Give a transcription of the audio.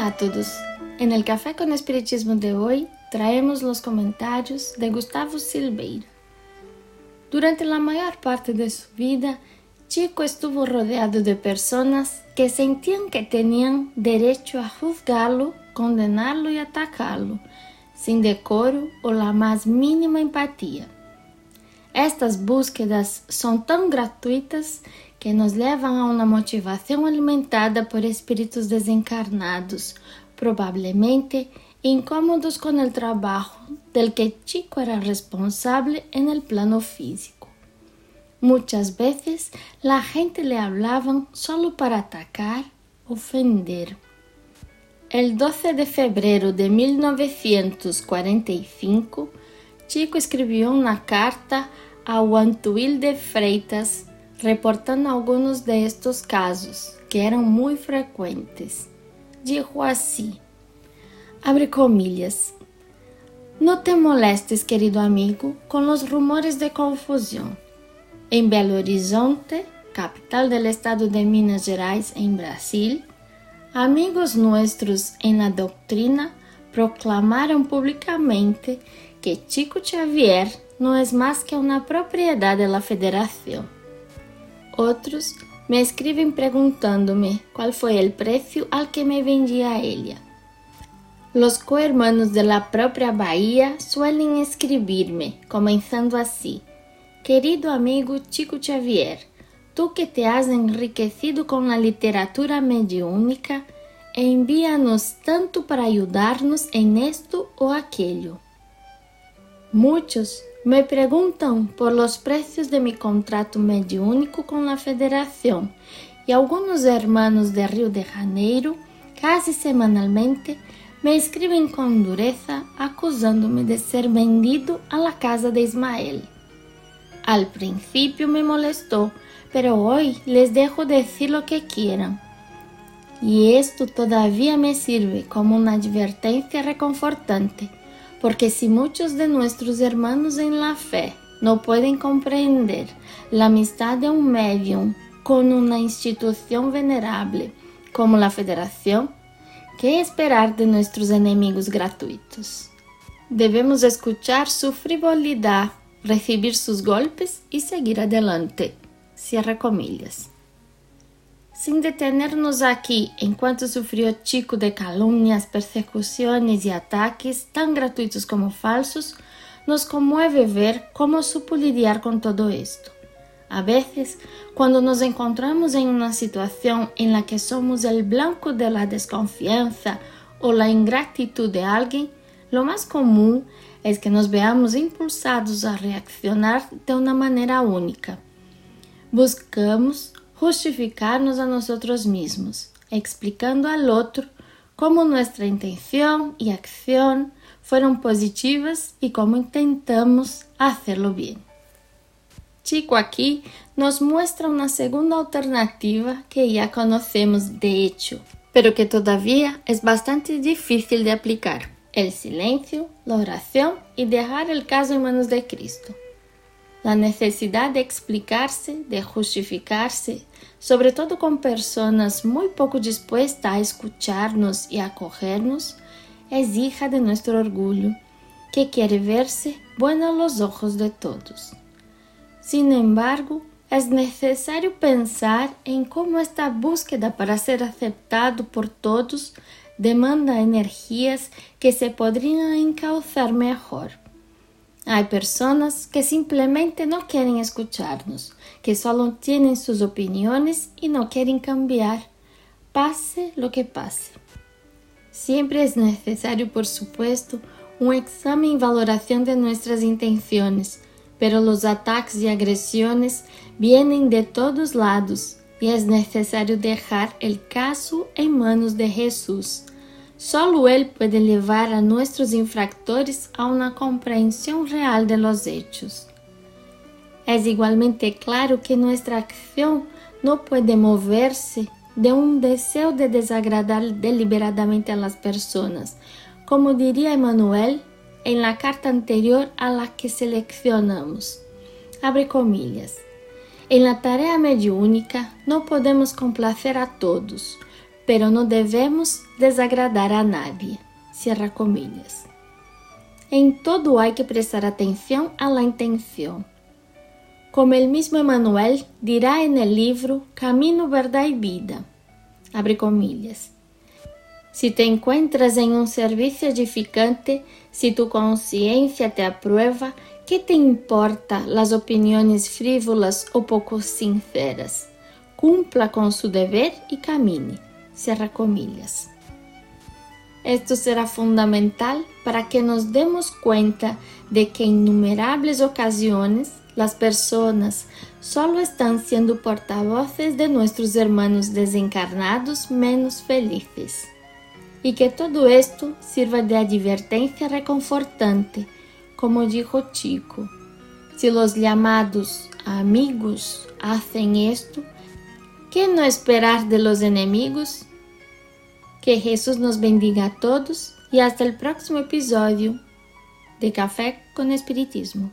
a todos. En el Café con Espiritismo de hoy traemos los comentarios de Gustavo Silveira. Durante la mayor parte de su vida, Chico estuvo rodeado de personas que sentían que tenían derecho a juzgarlo, condenarlo y atacarlo, sin decoro o la más mínima empatía. Estas búsquedas son tan gratuitas que nos levam a uma motivação alimentada por espíritos desencarnados, provavelmente incómodos com o trabalho del que Chico era responsável en el plano físico. Muitas vezes la gente le hablaban solo para atacar, ofender. El 12 de febrero de 1945, Chico escreveu uma carta ao Antuil de Freitas reportando algunos de estos casos, que eran muy frecuentes. Dijo así, abre comillas, no te molestes, querido amigo, con los rumores de confusión. En Belo Horizonte, capital del estado de Minas Gerais, en Brasil, amigos nuestros en la doctrina proclamaron públicamente que Chico Xavier no es más que una propiedad de la federación. Outros me escrevem perguntando-me qual foi o preço al que me vendi a ella. Los cohermanos de la própria Bahia suelen escribir-me, comenzando assim: Querido amigo Chico Xavier, tu que te has enriquecido com a literatura mediúnica, envía-nos tanto para ayudarnos en esto o aquello. Muitos me preguntam por los precios de mi contrato mediúnico con la federación y algunos hermanos de Río de Janeiro casi semanalmente me escriben con dureza acusándome de ser vendido a la casa de Ismael. Al principio me molestó, pero hoy les dejo decir lo que quieran. Y esto todavía me sirve como una advertencia reconfortante porque si muchos de nuestros hermanos en la fe no pueden comprender la amistad de un medium con una institución venerable como la Federación, ¿qué esperar de nuestros enemigos gratuitos? Debemos escuchar su frivolidad, recibir sus golpes y seguir adelante. Cierra comillas. Sin detenernos aquí enquanto sufrió Chico de calumnias, persecuciones y ataques tan gratuitos como falsos, nos conmueve ver cómo supo lidiar con todo esto. A veces, cuando nos encontramos en una situación en la que somos el blanco de la desconfianza o la ingratitud de alguien, lo más común es que nos veamos impulsados a reaccionar de una manera única. Buscamos justificarnos a nosotros mismos, explicando al otro cómo nuestra intención y acción fueron positivas y cómo intentamos hacerlo bien. Chico aquí nos muestra una segunda alternativa que ya conocemos de hecho, pero que todavía es bastante difícil de aplicar. El silencio, la oración y dejar el caso en manos de Cristo. La necesidad de explicarse, de justificarse, sobre todo con personas muy poco dispuestas a escucharnos y acogernos, es hija de nuestro orgullo, que quiere verse a los ojos de todos. Sin embargo, es necesario pensar en cómo esta búsqueda para ser aceptado por todos demanda energías que se podrían encauzar mejor. Hay personas que simplemente no quieren escucharnos, que solo tienen sus opiniones y no quieren cambiar, pase lo que pase. Siempre es necesario, por supuesto, un examen y valoración de nuestras intenciones, pero los ataques y agresiones vienen de todos lados y es necesario dejar el caso en manos de Jesús Solo Él puede llevar a nuestros infractores a una comprensión real de los hechos. Es igualmente claro que nuestra acción no puede moverse de un deseo de desagradar deliberadamente a las personas, como diría Emmanuel en la carta anterior a la que seleccionamos. Abre comillas. En la tarea mediúnica no podemos complacer a todos pero no debemos desagradar a nadie. Cierra comillas. Em todo hay que prestar atención a la intención. Como el mismo Emmanuel dirá en el libro Camino, Verdad y Vida, abre comillas. Si te encuentras en un servicio edificante, si tu conciencia te aprueba, ¿qué te importa las opiniones frívolas o poco sinceras? Cumpla con su deber y camine. Cierra comillas. Esto será fundamental para que nos demos cuenta de que en innumerables ocasiones las personas solo están siendo portavoces de nuestros hermanos desencarnados menos felices. Y que todo esto sirva de advertencia reconfortante, como dijo Chico. Si los llamados amigos hacen esto, ¿qué no esperar de los enemigos? Que Jesús nos bendiga a todos y hasta el próximo episodio de Café con Espiritismo.